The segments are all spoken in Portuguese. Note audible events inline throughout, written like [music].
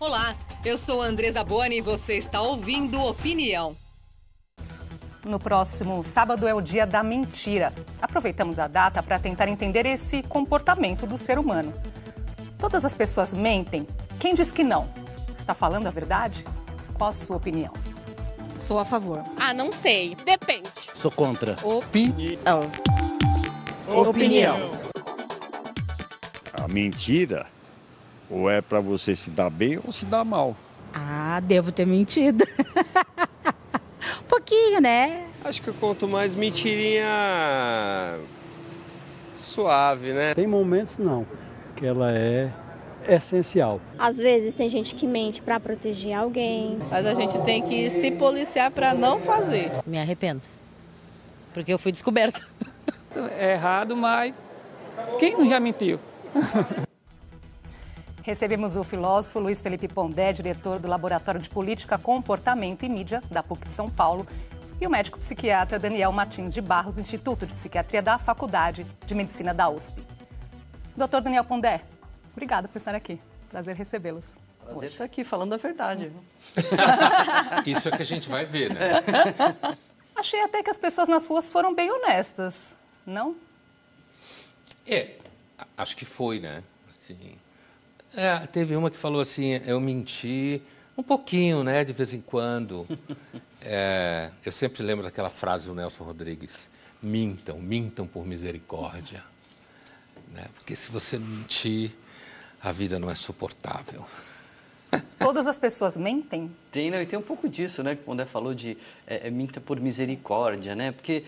Olá, eu sou Andresa Boni e você está ouvindo Opinião. No próximo sábado é o dia da mentira. Aproveitamos a data para tentar entender esse comportamento do ser humano. Todas as pessoas mentem? Quem diz que não? Está falando a verdade? Qual a sua opinião? Sou a favor. Ah, não sei. Depende. Sou contra. Opinião. Opinião. A mentira ou é para você se dar bem ou se dar mal. Ah, devo ter mentido. [laughs] um pouquinho, né? Acho que eu conto mais mentirinha suave, né? Tem momentos não, que ela é essencial. Às vezes tem gente que mente para proteger alguém. Mas a gente tem que se policiar para não fazer. Me arrependo. Porque eu fui descoberta. É errado, mas quem não já mentiu? [laughs] Recebemos o filósofo Luiz Felipe Pondé, diretor do Laboratório de Política, Comportamento e Mídia da PUC de São Paulo, e o médico psiquiatra Daniel Martins de Barros, do Instituto de Psiquiatria da Faculdade de Medicina da USP. Doutor Daniel Pondé, obrigada por estar aqui. Prazer recebê-los. Prazer estar aqui falando a verdade. [laughs] Isso é que a gente vai ver, né? [laughs] Achei até que as pessoas nas ruas foram bem honestas, não? É, acho que foi, né? Assim, é, teve uma que falou assim, eu menti um pouquinho, né, de vez em quando. [laughs] É, eu sempre lembro daquela frase do Nelson Rodrigues, mintam, mintam por misericórdia. Né? Porque se você não mentir, a vida não é suportável. [laughs] Todas as pessoas mentem? Tem, não, e tem um pouco disso, né? Quando é falou de é, é, minta por misericórdia, né? Porque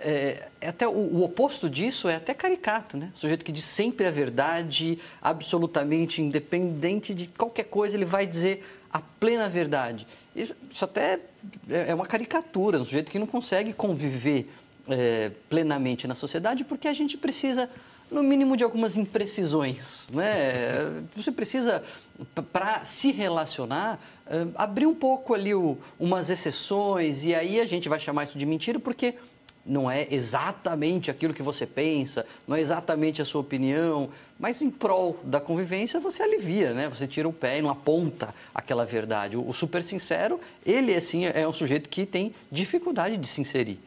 é, é até o, o, oposto disso é até caricato, né? O sujeito que diz sempre a verdade, absolutamente independente de qualquer coisa, ele vai dizer a plena verdade. Isso, isso até é, é uma caricatura, um sujeito que não consegue conviver é, plenamente na sociedade porque a gente precisa no mínimo de algumas imprecisões, né? [laughs] Você precisa para se relacionar abrir um pouco ali o, umas exceções e aí a gente vai chamar isso de mentira porque não é exatamente aquilo que você pensa, não é exatamente a sua opinião, mas em prol da convivência você alivia, né? Você tira o pé e não aponta aquela verdade. O, super sincero, ele assim é um sujeito que tem dificuldade de se inserir.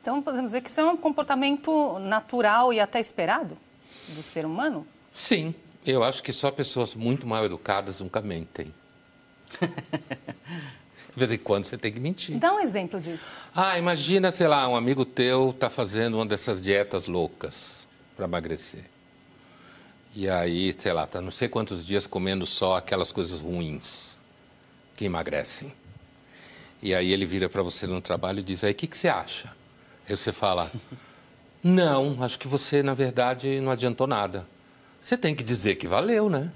Então podemos dizer que isso é um comportamento natural e até esperado do ser humano? Sim, eu acho que só pessoas muito mal educadas nunca mentem. [laughs] De vez em quando você tem que mentir. Dá um exemplo disso. Ah, imagina, sei lá, um amigo teu está fazendo uma dessas dietas loucas para emagrecer. E aí, sei lá, tá não sei quantos dias comendo só aquelas coisas ruins que emagrecem. E aí ele vira para você no trabalho e diz: aí, o que, que você acha? Aí você fala: não, acho que você, na verdade, não adiantou nada. Você tem que dizer que valeu, né?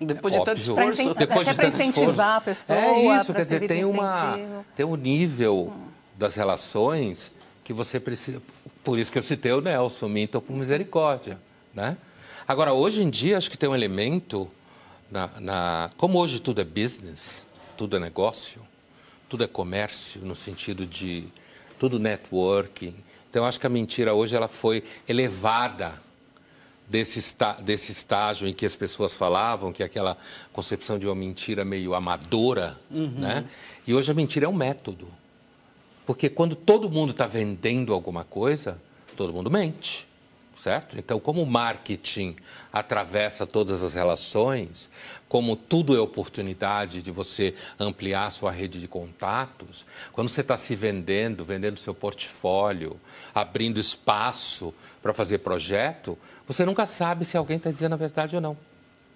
Depois de tanto esforço. Depois de tanto incentivar esforço. a pessoa. É isso, quer dizer, tem, uma, tem um nível hum. das relações que você precisa. Por isso que eu citei o Nelson, minta por misericórdia. Né? Agora, hoje em dia, acho que tem um elemento. Na, na, como hoje tudo é business, tudo é negócio, tudo é comércio, no sentido de tudo networking. Então, acho que a mentira hoje ela foi elevada desse, desse estágio em que as pessoas falavam que aquela concepção de uma mentira meio amadora, uhum. né? E hoje a mentira é um método. Porque quando todo mundo está vendendo alguma coisa, todo mundo mente certo? Então, como o marketing atravessa todas as relações, como tudo é oportunidade de você ampliar sua rede de contatos, quando você está se vendendo, vendendo seu portfólio, abrindo espaço para fazer projeto, você nunca sabe se alguém está dizendo a verdade ou não.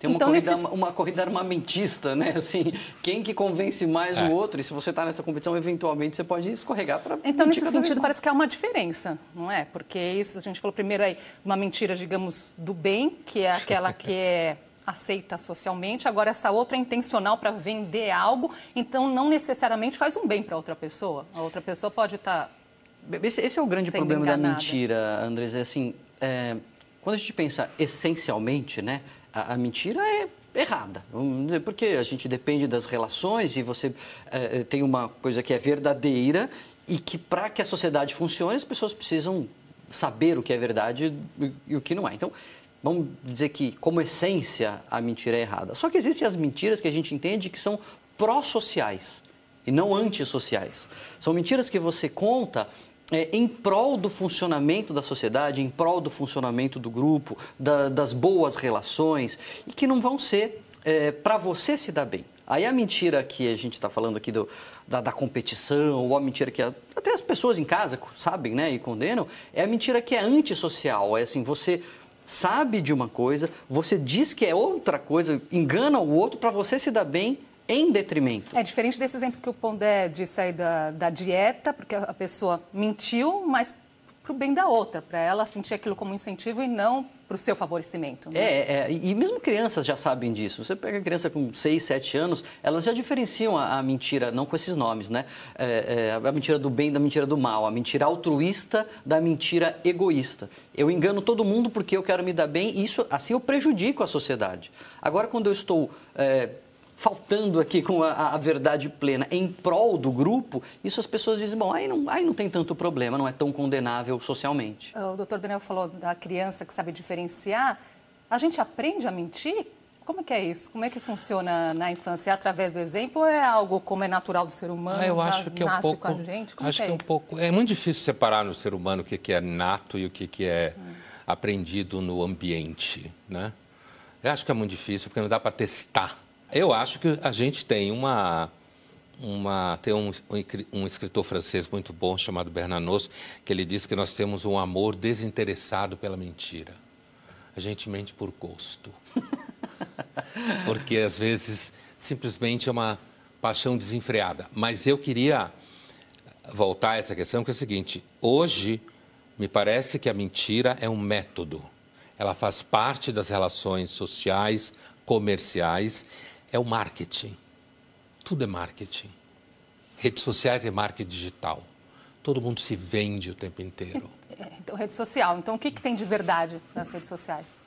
Tem uma, então, corrida, nesses... uma corrida armamentista, né? [laughs] Assim, quem que convence mais é. o outro? E se você está nessa competição, eventualmente você pode escorregar para. Então, nesse sentido, parece que há uma diferença, não é? Porque isso, a gente falou primeiro aí, uma mentira, digamos, do bem, que é aquela [laughs] que é aceita socialmente, agora essa outra é intencional para vender algo, então não necessariamente faz um bem para outra pessoa. A outra pessoa pode estar. Tá esse, esse, é o grande problema enganada. da mentira, Andres. É assim, é, quando a gente pensa essencialmente, né? A, a mentira é errada, porque a gente depende das relações e você é, tem uma coisa que é verdadeira e que para que a sociedade funcione as pessoas precisam saber o que é verdade e o que não é. Então, vamos dizer que, como essência, a mentira é errada. Só que existem as mentiras que a gente entende que são pró-sociais e não antissociais. São mentiras que você conta é, em prol do funcionamento da sociedade, em prol do funcionamento do grupo, da, das boas relações, e que não vão ser é, para você se dar bem. Aí a mentira que a gente está falando aqui do, da, da, competição, ou a mentira que a, até as pessoas em casa sabem né, e condenam, é a mentira que é antissocial. É assim, você sabe de uma coisa, você diz que é outra coisa, engana o outro para você se dar bem em detrimento. É diferente desse exemplo que o Pondé disse aí da, da dieta, porque a pessoa mentiu, mas para o bem da outra, para ela sentir aquilo como incentivo e não para o seu favorecimento. Né? É, é, e mesmo crianças já sabem disso. Você pega a criança com 6, 7 anos, elas já diferenciam a, a mentira, não com esses nomes, né? É, é, a mentira do bem da mentira do mal, a mentira altruísta da mentira egoísta. Eu engano todo mundo porque eu quero me dar bem e isso, assim eu prejudico a sociedade. Agora, quando eu estou é, faltando aqui com a, a, verdade plena em prol do grupo, isso as pessoas dizem, bom, aí não, aí não tem tanto problema, não é tão condenável socialmente. O doutor Daniel falou da criança que sabe diferenciar. A gente aprende a mentir? Como é que é isso? Como é que funciona na infância? É através do exemplo ou é algo como é natural do ser humano? Ah, eu acho que é um pouco. Com a gente? Como acho é que é, um pouco. É muito difícil separar no ser humano o que é nato e o que é hum. aprendido no ambiente, né? Eu acho que é muito difícil porque não dá para testar eu acho que a gente tem uma. uma tem um, um escritor francês muito bom chamado Bernanos, que ele diz que nós temos um amor desinteressado pela mentira. A gente mente por gosto. [laughs] Porque às vezes simplesmente é uma paixão desenfreada. Mas eu queria voltar a essa questão, que é o seguinte: hoje me parece que a mentira é um método. Ela faz parte das relações sociais, comerciais é o marketing. Tudo é marketing. Redes sociais é marketing digital. Todo mundo se vende o tempo inteiro. Então, rede social. Então, o que, que tem de verdade nas redes sociais?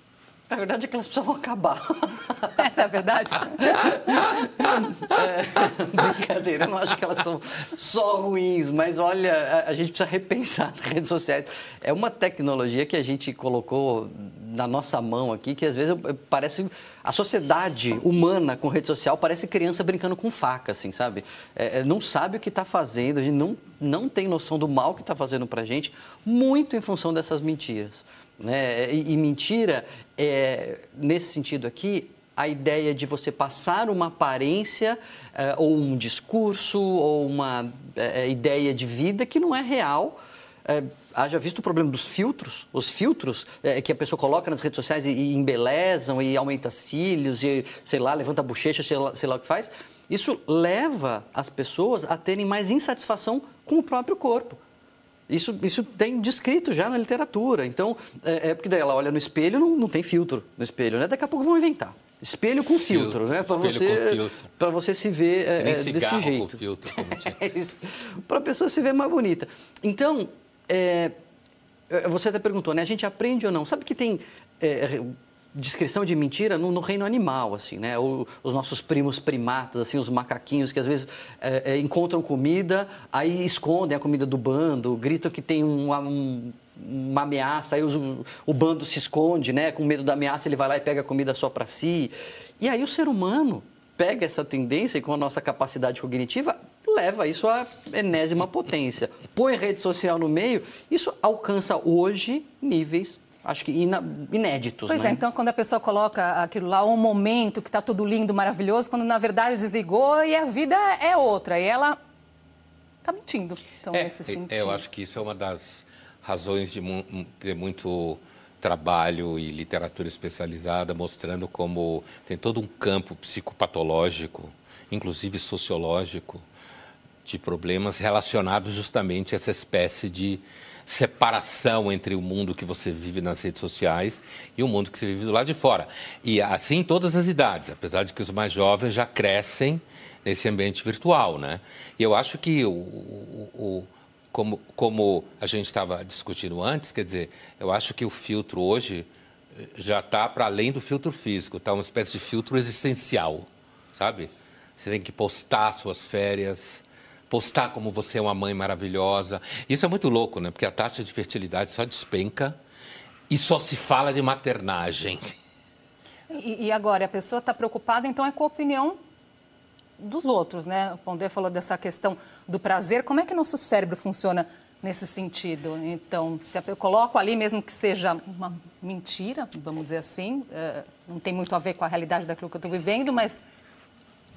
A verdade é que elas precisavam acabar. [laughs] Essa é a verdade? é, brincadeira, eu não acho que elas são só ruins, mas olha, a, a, gente precisa repensar as redes sociais. É uma tecnologia que a gente colocou na nossa mão aqui, que às vezes parece. A sociedade humana com rede social parece criança brincando com faca, assim, sabe? É, é não sabe o que está fazendo, a gente não, não tem noção do mal que está fazendo para gente, muito em função dessas mentiras. Né? E, e mentira, é, nesse sentido aqui, a ideia de você passar uma aparência uh, ou um discurso ou uma ideia de vida que não é real. Haja visto o problema dos filtros, os filtros que a pessoa coloca nas redes sociais e, e, embelezam e aumenta cílios e, sei lá, levanta a bochecha, sei lá, sei lá o que faz. Isso leva as pessoas a terem mais insatisfação com o próprio corpo. Isso, isso tem descrito já na literatura. Então, é, é porque daí ela olha no espelho, não, não tem filtro no espelho, né? Daqui a pouco vão inventar. Espelho com filtro, filtro né? Para você, para você se ver é, desse jeito. com filtro. [laughs] para a pessoa se ver mais bonita. Então, é, você até perguntou, né? A gente aprende ou não? Sabe que tem é, descrição de mentira no, no, reino animal, assim, né? O, os nossos primos primatas, assim, os macaquinhos que às vezes é, é, encontram comida, aí escondem a comida do bando, gritam que tem um, um, uma ameaça, aí os, o bando se esconde, né? Com medo da ameaça, ele vai lá e pega a comida só para si. E aí o ser humano pega essa tendência e com a nossa capacidade cognitiva leva isso à enésima potência. Põe rede social no meio, isso alcança hoje níveis acho que inéditos. Pois né? é, então quando a pessoa coloca aquilo lá, um momento que está tudo lindo, maravilhoso, quando na verdade desligou e a vida é outra. E ela está mentindo. Então, é, nesse sentido. É, eu acho que isso é uma das razões de ter muito trabalho e literatura especializada mostrando como tem todo um campo psicopatológico, inclusive sociológico, de problemas relacionados justamente a essa espécie de separação entre o mundo que você vive nas redes sociais e o mundo que você vive do lado de fora. E assim em todas as idades, apesar de que os mais jovens já crescem nesse ambiente virtual, né? E eu acho que o, o, como, como a gente estava discutindo antes, quer dizer, eu acho que o filtro hoje eh, já está para além do filtro físico, está uma espécie de filtro existencial, sabe? Você tem que postar suas férias, postar como você é uma mãe maravilhosa. Isso é muito louco, né? Porque a taxa de fertilidade só despenca e só se fala de maternagem. E, e agora, a pessoa está preocupada, então é com a opinião dos outros, né? O Pondé falou dessa questão do prazer. Como é que nosso cérebro funciona nesse sentido? Então, se eu coloco ali, mesmo que seja uma mentira, vamos dizer assim, uh, não tem muito a ver com a realidade daquilo que eu estou vivendo, mas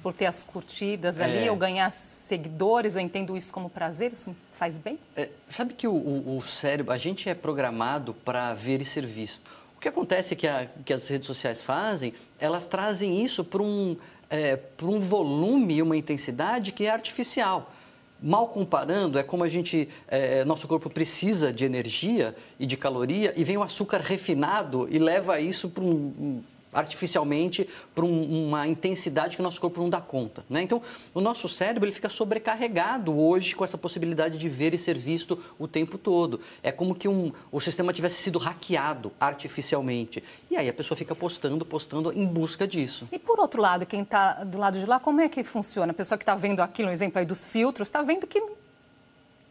por ter as curtidas ali, é. ou ganhar seguidores, eu entendo isso como prazer, isso faz bem? É, sabe que o, o, o, cérebro, a gente é programado para ver e ser visto. O que acontece é que, a, que as redes sociais fazem, elas trazem isso para um, é, um volume e uma intensidade que é artificial. Mal comparando, é como a gente, é, nosso corpo precisa de energia e de caloria e vem o açúcar refinado e leva isso para um, artificialmente para um, uma intensidade que o nosso corpo não dá conta. Né? Então, o nosso cérebro ele fica sobrecarregado hoje com essa possibilidade de ver e ser visto o tempo todo. É como que um, o sistema tivesse sido hackeado artificialmente. E aí a pessoa fica postando, postando em busca disso. E por outro lado, quem está do lado de lá, como é que funciona? A pessoa que está vendo aquilo, um exemplo aí dos filtros, está vendo que,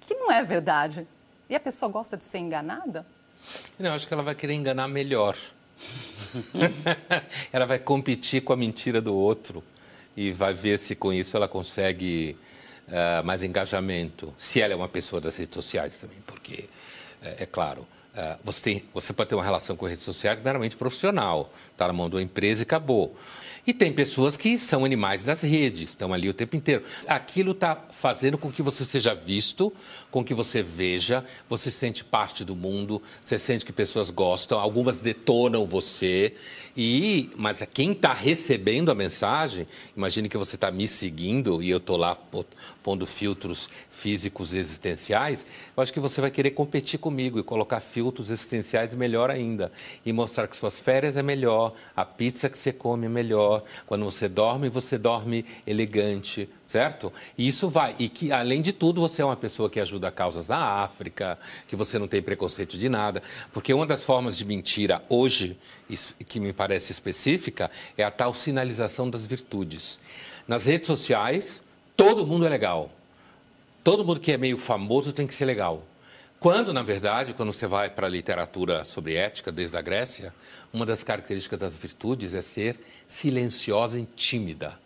que não é verdade. E a pessoa gosta de ser enganada? Não, acho que ela vai querer enganar melhor. [laughs] ela vai competir com a mentira do outro e vai ver se com isso ela consegue uh, mais engajamento. Se ela é uma pessoa das redes sociais também, porque, uh, é claro, você, tem, você pode ter uma relação com redes sociais meramente profissional, está na mão de uma empresa e acabou. E tem pessoas que são animais das redes, estão ali o tempo inteiro. Aquilo está fazendo com que você seja visto, com que você veja, você sente parte do mundo, você sente que pessoas gostam, algumas detonam você. E, mas quem está recebendo a mensagem, imagine que você está me seguindo e eu estou lá pondo filtros físicos e existenciais, eu acho que você vai querer competir comigo e colocar filtros existenciais melhor ainda. E mostrar que suas férias é melhor, a pizza que você come é melhor, quando você dorme, você dorme elegante, certo? E isso vai. E que, além de tudo, você é uma pessoa que ajuda causas na África, que você não tem preconceito de nada. Porque uma das formas de mentira hoje, que me parece específica, é a tal sinalização das virtudes. Nas redes sociais, todo mundo é legal. Todo mundo que é meio famoso tem que ser legal. Quando, na verdade, quando você vai para a literatura sobre ética, desde a Grécia, uma das características das virtudes é ser silenciosa e tímida.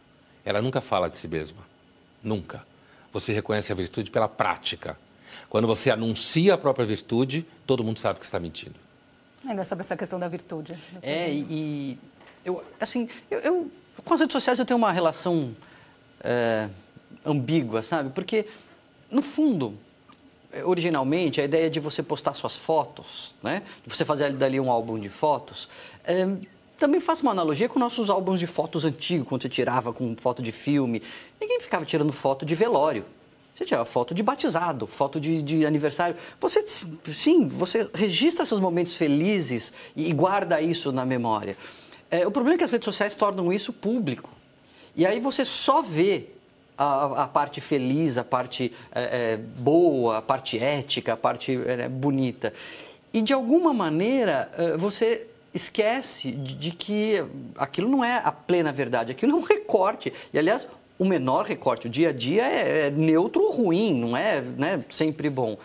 Ela nunca fala de si mesma. Nunca. Você reconhece a virtude pela prática. Quando você anuncia a própria virtude, todo mundo sabe que está mentindo. Ainda sobre essa questão da virtude. É, e, eu, assim, eu, eu, com as redes sociais eu tenho uma relação é, ambígua, sabe? Porque, no fundo, originalmente, a ideia de você postar suas fotos, né? de você fazer dali um álbum de fotos, é, também faço uma analogia com nossos álbuns de fotos antigos, quando você tirava com foto de filme. Ninguém ficava tirando foto de velório. Você tirava foto de batizado, foto de, de, aniversário. Você, sim, você registra seus momentos felizes e, guarda isso na memória. É, o problema é que as redes sociais tornam isso público. E aí você só vê a, a parte feliz, a parte é, é, boa, a parte ética, a parte é, bonita. E de alguma maneira é, você esquece de, que aquilo não é a plena verdade, aquilo é um [laughs] recorte. E, aliás, o menor recorte, o dia a dia é, é neutro ou ruim, não é né, sempre bom.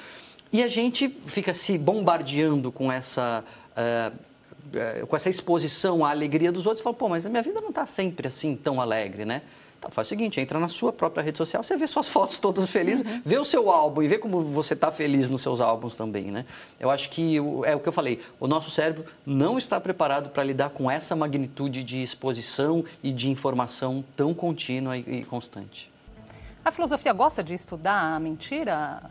E a gente fica se bombardeando com essa, uh, com essa exposição à alegria dos outros fala, pô, mas a minha vida não está sempre assim tão alegre, né? Então faz o seguinte, entra na sua própria rede social, você vê suas [laughs] fotos todas felizes, uhum. vê o seu álbum e vê como você está feliz nos seus álbuns também, né? Eu acho que é o que eu falei, o nosso cérebro não está preparado para lidar com essa magnitude de exposição e de informação tão contínua e, constante. A filosofia gosta de estudar a mentira?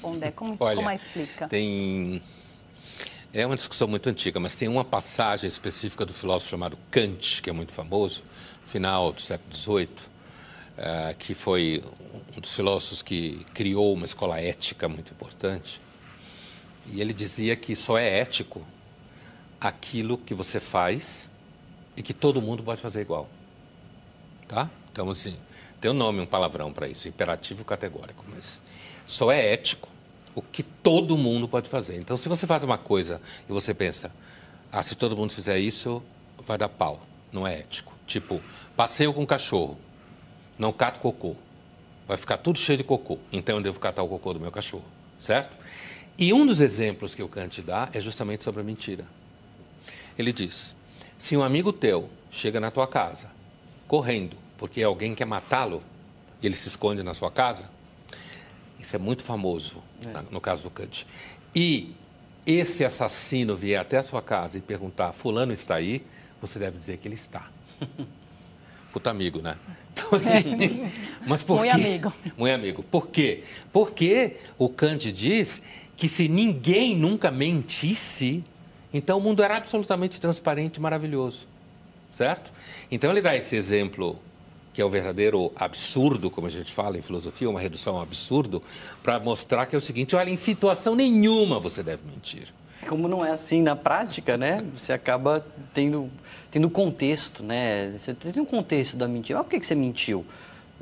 Pondé, como, Olha, como a explica? Tem... É uma discussão muito antiga, mas tem uma passagem específica do filósofo chamado Kant, que é muito famoso, final do século XVIII, uh, que foi um dos filósofos que criou uma escola ética muito importante. E ele dizia que só é ético aquilo que você faz e que todo mundo pode fazer igual. Tá? Então, assim, tem um nome, um palavrão para isso, imperativo categórico, mas só é ético o que todo mundo pode fazer. Então, se você faz uma coisa e você pensa, ah, se todo mundo fizer isso, vai dar pau, não é ético. Tipo, passeio com cachorro, não cato cocô. Vai ficar tudo cheio de cocô. Então eu devo catar o cocô do meu cachorro, certo? E um dos exemplos que o Kant dá é justamente sobre a mentira. Ele diz: se um amigo teu chega na tua casa correndo porque alguém quer matá-lo e ele se esconde na sua casa, isso é muito famoso é. no caso do Kant. E esse assassino vier até a sua casa e perguntar: Fulano está aí? Você deve dizer que ele está. [laughs] Puta amigo, né? Então, assim, mas por Muito quê? amigo. [laughs] Muito amigo. Por quê? Porque o Kant diz que se ninguém nunca mentisse, então o mundo era absolutamente transparente e maravilhoso. Certo? Então ele dá esse exemplo que é o verdadeiro absurdo, como a gente fala em filosofia, uma redução ao absurdo, para mostrar que é o seguinte: olha, em situação nenhuma você deve mentir. [laughs] Como não é assim na prática, né? Você acaba tendo, tendo contexto, né? Você tem um contexto da mentira. Mas por que, que você mentiu?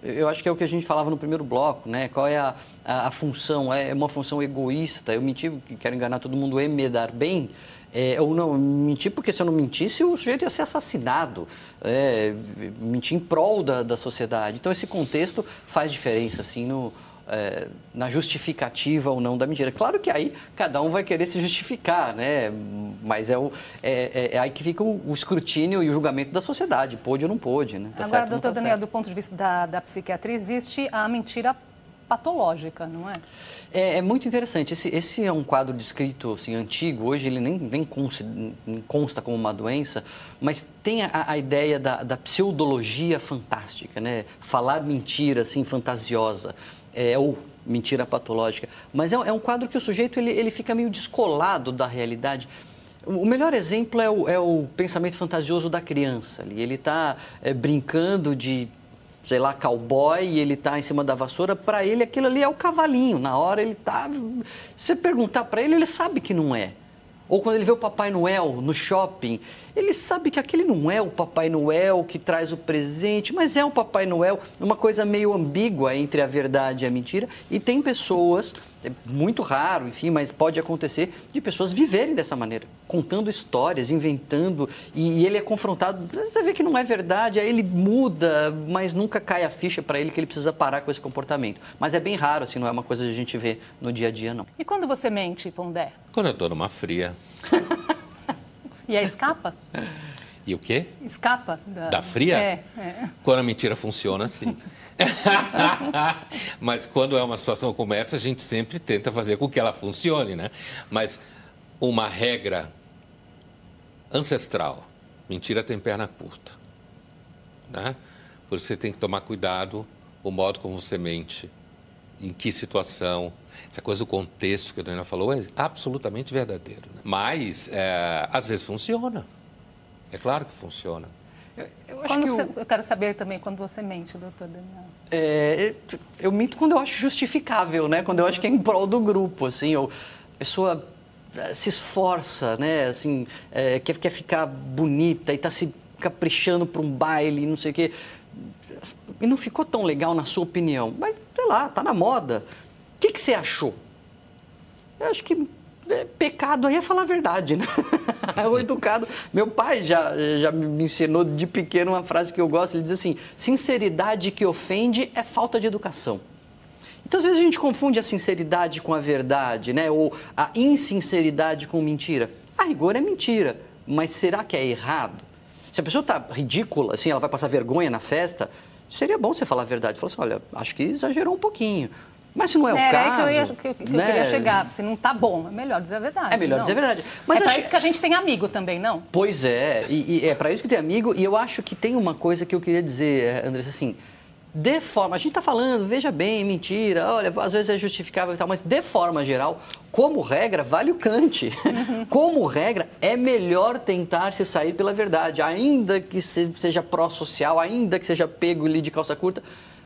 Eu acho que é o que a gente falava no primeiro bloco, né? Qual é a, a, a função? É uma função egoísta. Eu menti, quero enganar todo mundo e me dar bem. É, ou não, mentir porque se eu não mentisse, o sujeito ia ser assassinado. É, mentir em prol da, da sociedade. Então, esse contexto faz diferença, assim, no, é, na justificativa ou não da mentira. Claro que aí cada um vai querer se justificar, né? Mas é, o, é, é, é aí que fica o, o, escrutínio e o julgamento da sociedade, pôde ou não pôde, né? Tá Agora, certo, doutor tá Daniel, certo. do ponto de vista da, da psiquiatria, existe a mentira patológica, não é? É, é, muito interessante. Esse, esse, é um quadro descrito assim, antigo. Hoje ele nem, nem consta, consta, como uma doença, mas tem a, a ideia da, da, pseudologia fantástica, né? Falar mentira assim fantasiosa, é, ou mentira patológica. Mas é, é, um quadro que o sujeito ele, ele fica meio descolado da realidade. O melhor exemplo é o, é o pensamento fantasioso da criança. Ele está é, brincando de sei lá, cowboy e ele está em cima da vassoura, para ele aquilo ali é o cavalinho. Na hora ele está. Se perguntar para ele, ele sabe que não é. Ou quando ele vê o Papai Noel no shopping, ele sabe que aquele não é o Papai Noel que traz o presente, mas é o Papai Noel, uma coisa meio ambígua entre a verdade e a mentira. E tem pessoas, é muito raro, enfim, mas pode acontecer, de pessoas viverem dessa maneira, contando histórias, inventando, e, e ele é confrontado, você vê que não é verdade, aí ele muda, mas nunca cai a ficha para ele que ele precisa parar com esse comportamento. Mas é bem raro, assim, não é uma coisa que a gente vê no dia a dia, não. E quando você mente, Pondé? Quando eu estou numa fria. [laughs] E aí escapa? E o quê? Escapa da, da fria? É, é. Quando a mentira funciona, sim. [laughs] Mas quando é uma situação como essa, a gente sempre tenta fazer com que ela funcione, né? Mas uma regra ancestral, mentira tem perna curta, né? Por isso você tem que tomar cuidado o modo como você mente, em que situação, essa coisa do contexto que a Daniela falou é absolutamente verdadeiro. Né? Mas, é, às vezes, funciona. É claro que funciona. Eu, eu, que você, eu, quero saber também quando você mente, doutor Daniel. É, eu minto quando eu acho justificável, né? Quando eu acho que é em prol do grupo, assim. Ou a pessoa é, se esforça, né? Assim, é, quer, quer ficar bonita e está se caprichando para um baile, não sei o quê. E não ficou tão legal na sua opinião. Mas, sei lá, tá na moda. O que, que você achou? Eu acho que é, pecado aí é falar a verdade, né? o [laughs] educado. Meu pai já, já me ensinou de pequeno uma frase que eu gosto. Ele diz assim: sinceridade que ofende é falta de educação. Então, às vezes a gente confunde a sinceridade com a verdade, né? Ou a insinceridade com mentira. A rigor é mentira, mas será que é errado? Se a pessoa está ridícula, assim, ela vai passar vergonha na festa, seria bom você falar a verdade. Falar assim, olha, acho que exagerou um pouquinho. Mas se não é, o Era caso... Aí que eu, ia, que, que né? eu queria chegar. Se não está bom, é melhor dizer a verdade. É melhor não. dizer a verdade. Mas é para isso que a gente tem amigo também, não? Pois é. E, e é para isso que tem amigo. E eu acho que tem uma coisa que eu queria dizer, Andressa, assim... De forma, a gente está falando, veja bem, mentira, olha, às vezes é justificável e tal, mas de forma geral, como regra, vale o Kant. Uhum. [laughs] Como regra, é melhor tentar se sair pela verdade, ainda que seja pró-social, ainda que seja pego ali de calça curta.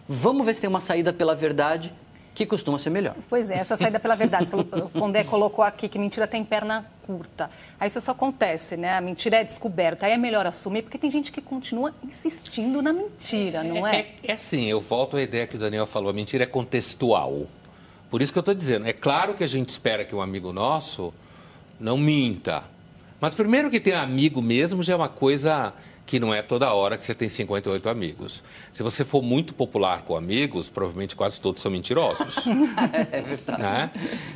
Vamos ver se tem uma saída pela verdade que costuma ser melhor. Pois é, essa saída pela verdade. Falou, o Pondé colocou aqui que mentira tem perna curta. Aí isso só acontece, né? A mentira é descoberta. Aí é melhor assumir, porque tem gente que continua insistindo na mentira, não é? É, é, é assim, eu volto à ideia que o Daniel falou, a mentira é contextual. Por isso que eu estou dizendo, é claro que a gente espera que um amigo nosso não minta. Mas primeiro que ter amigo mesmo já é uma coisa que não é toda hora que você tem 58 amigos. Se você for muito popular com amigos, provavelmente quase todos são mentirosos. [laughs] é verdade. Né?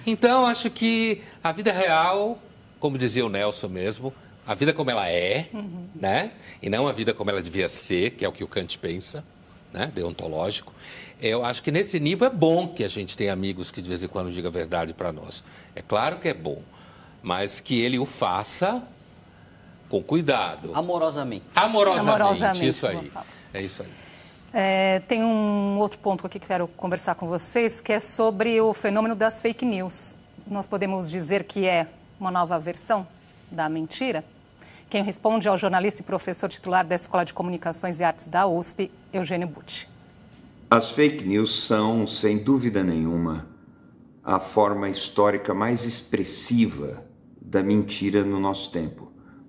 Então, acho que a vida real, como dizia o Nelson mesmo, a vida como ela é, uhum. né? E não a vida como ela devia ser, que é o que o Kant pensa, né? Deontológico. Eu acho que nesse nível é bom que a gente tenha amigos que de vez em quando digam a verdade para nós. É claro que é bom, mas que ele o faça com cuidado. Amorosamente. Amorosamente, Amorosamente isso aí. É isso aí. É, tem um outro ponto aqui que quero conversar com vocês, que é sobre o fenômeno das fake news. Nós podemos dizer que é uma nova versão da mentira? Quem responde é o jornalista e professor titular da Escola de Comunicações e Artes da USP, Eugênio Butti. As fake news são, sem dúvida nenhuma, a forma histórica mais expressiva da mentira no nosso tempo.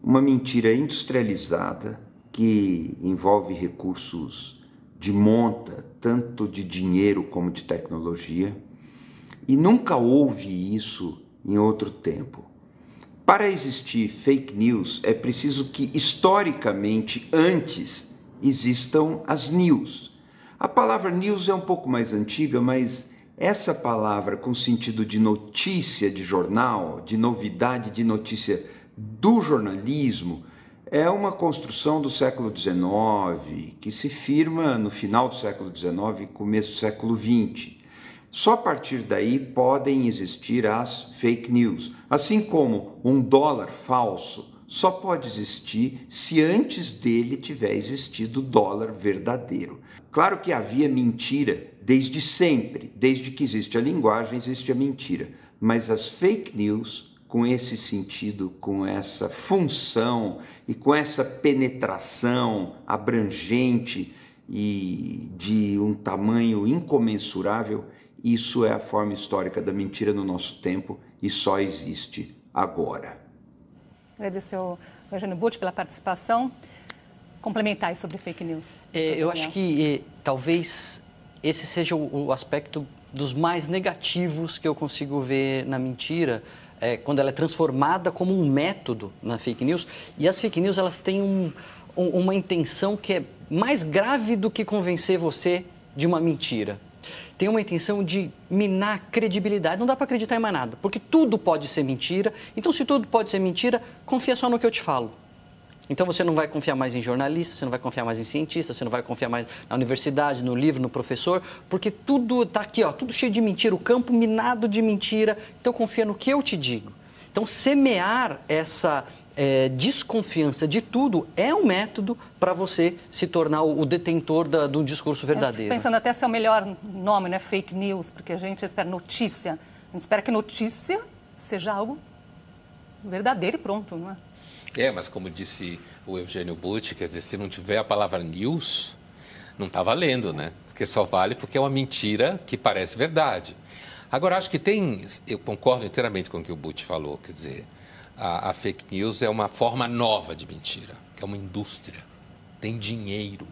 Uma mentira industrializada que envolve recursos de monta, tanto de dinheiro como de tecnologia, e nunca houve isso em outro tempo. Para existir fake news, é preciso que historicamente antes existam as news. A palavra news é um pouco mais antiga, mas essa palavra com sentido de notícia de jornal, de novidade de notícia do jornalismo, é uma construção do século XIX, que se firma no final do século XIX e começo do século XX. Só a partir daí podem existir as fake news. Assim como um dólar falso só pode existir se antes dele tiver existido dólar verdadeiro. Claro que havia mentira desde sempre, desde que existe a linguagem, existe a mentira. Mas as fake news, com esse sentido, com essa função e com essa penetração abrangente e de um tamanho incomensurável, isso é a forma histórica da mentira no nosso tempo e só existe agora. Agradecer ao Eugênio Butti pela participação. Complementar sobre fake news. É, eu acho que é, talvez esse seja o, o, aspecto dos mais negativos que eu consigo ver na mentira, é, quando ela é transformada como um método na fake news. E as fake news elas têm um, um, uma intenção que é mais grave do que convencer você de uma mentira tem uma intenção de minar credibilidade. Não dá para acreditar em mais nada, porque tudo pode ser mentira. Então, se tudo pode ser mentira, confia só no que eu te falo. Então você não vai confiar mais em jornalista, você não vai confiar mais em cientista, você não vai confiar mais na universidade, no livro, no professor, porque tudo está aqui, ó, tudo cheio de mentira, o campo minado de mentira. Então confia no que eu te digo. Então semear essa é, desconfiança de tudo é um método para você se tornar o, detentor da, do discurso verdadeiro. pensando até se é o melhor nome, né? Fake news, porque a gente espera notícia. A gente espera que notícia seja algo verdadeiro e pronto, não é? É, mas como disse o Eugênio Butti, quer dizer, se não tiver a palavra news, não está valendo, né? Porque só vale porque é uma mentira que parece verdade. Agora, acho que tem, eu concordo inteiramente com o que o Butti falou, quer dizer, a, a fake news é uma forma nova de mentira, que é uma indústria. Tem dinheiro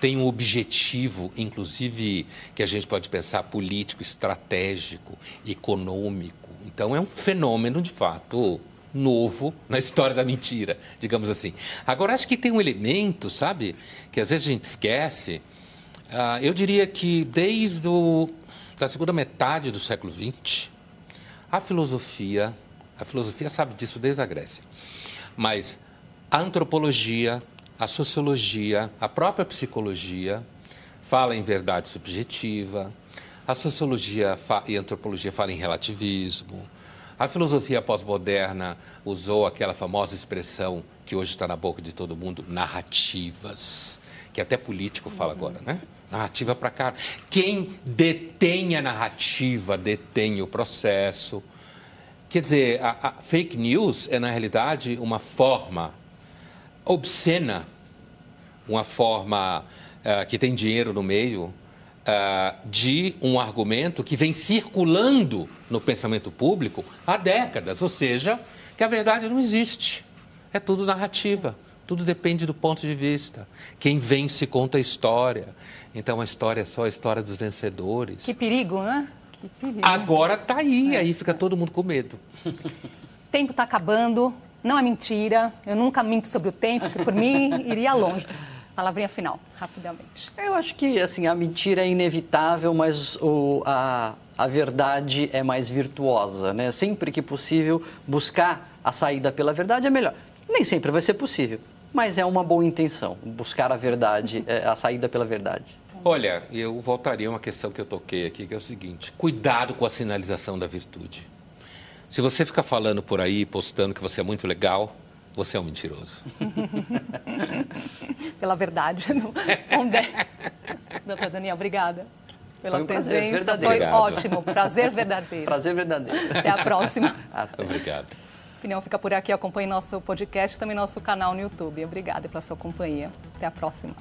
tem um objetivo, inclusive, que a gente pode pensar político, estratégico, econômico. Então, é um fenômeno, de fato, novo na história da mentira, digamos assim. Agora, acho que tem um elemento, sabe, que às vezes a gente esquece. Uh, eu diria que desde o, da segunda metade do século XX, a filosofia a filosofia sabe disso desde a Grécia. Mas a antropologia, a sociologia, a própria psicologia fala em verdade subjetiva, a sociologia e a antropologia falam em relativismo. A filosofia pós-moderna usou aquela famosa expressão que hoje está na boca de todo mundo, narrativas, que até político fala agora, né? Narrativa para cá. Quem detém a narrativa detém o processo. Quer dizer, a, a fake news é, na realidade, uma forma obscena, uma forma uh, que tem dinheiro no meio, uh, de um argumento que vem circulando no pensamento público há décadas, ou seja, que a verdade não existe. É tudo narrativa, tudo depende do ponto de vista. Quem vence conta a história. Então a história é só a história dos vencedores. Que perigo, né? Agora tá aí, é. aí fica todo mundo com medo. [laughs] Tempo está acabando. não é mentira, eu nunca minto sobre o tempo, que por mim iria longe. Palavrinha final, rapidamente. Eu acho que assim a mentira é inevitável, mas o, a, a verdade é mais virtuosa, né? Sempre que possível, buscar a saída pela verdade é melhor. Nem sempre vai ser possível, mas é uma boa intenção, buscar a verdade, [laughs] é, a saída pela verdade. Olha, eu voltaria a uma questão que eu toquei aqui, que é o seguinte: cuidado com a sinalização da virtude. Se você fica falando por aí, postando que você é muito legal, você é um mentiroso. [laughs] Pela verdade. [laughs] Doutor Daniel, obrigada pela Foi um presença. Foi Obrigado. ótimo. Prazer verdadeiro. Prazer verdadeiro. Até a próxima. Obrigado. Opinião fica por aqui. Acompanhe nosso podcast e também nosso canal no YouTube. Obrigada pela sua companhia. Até a próxima.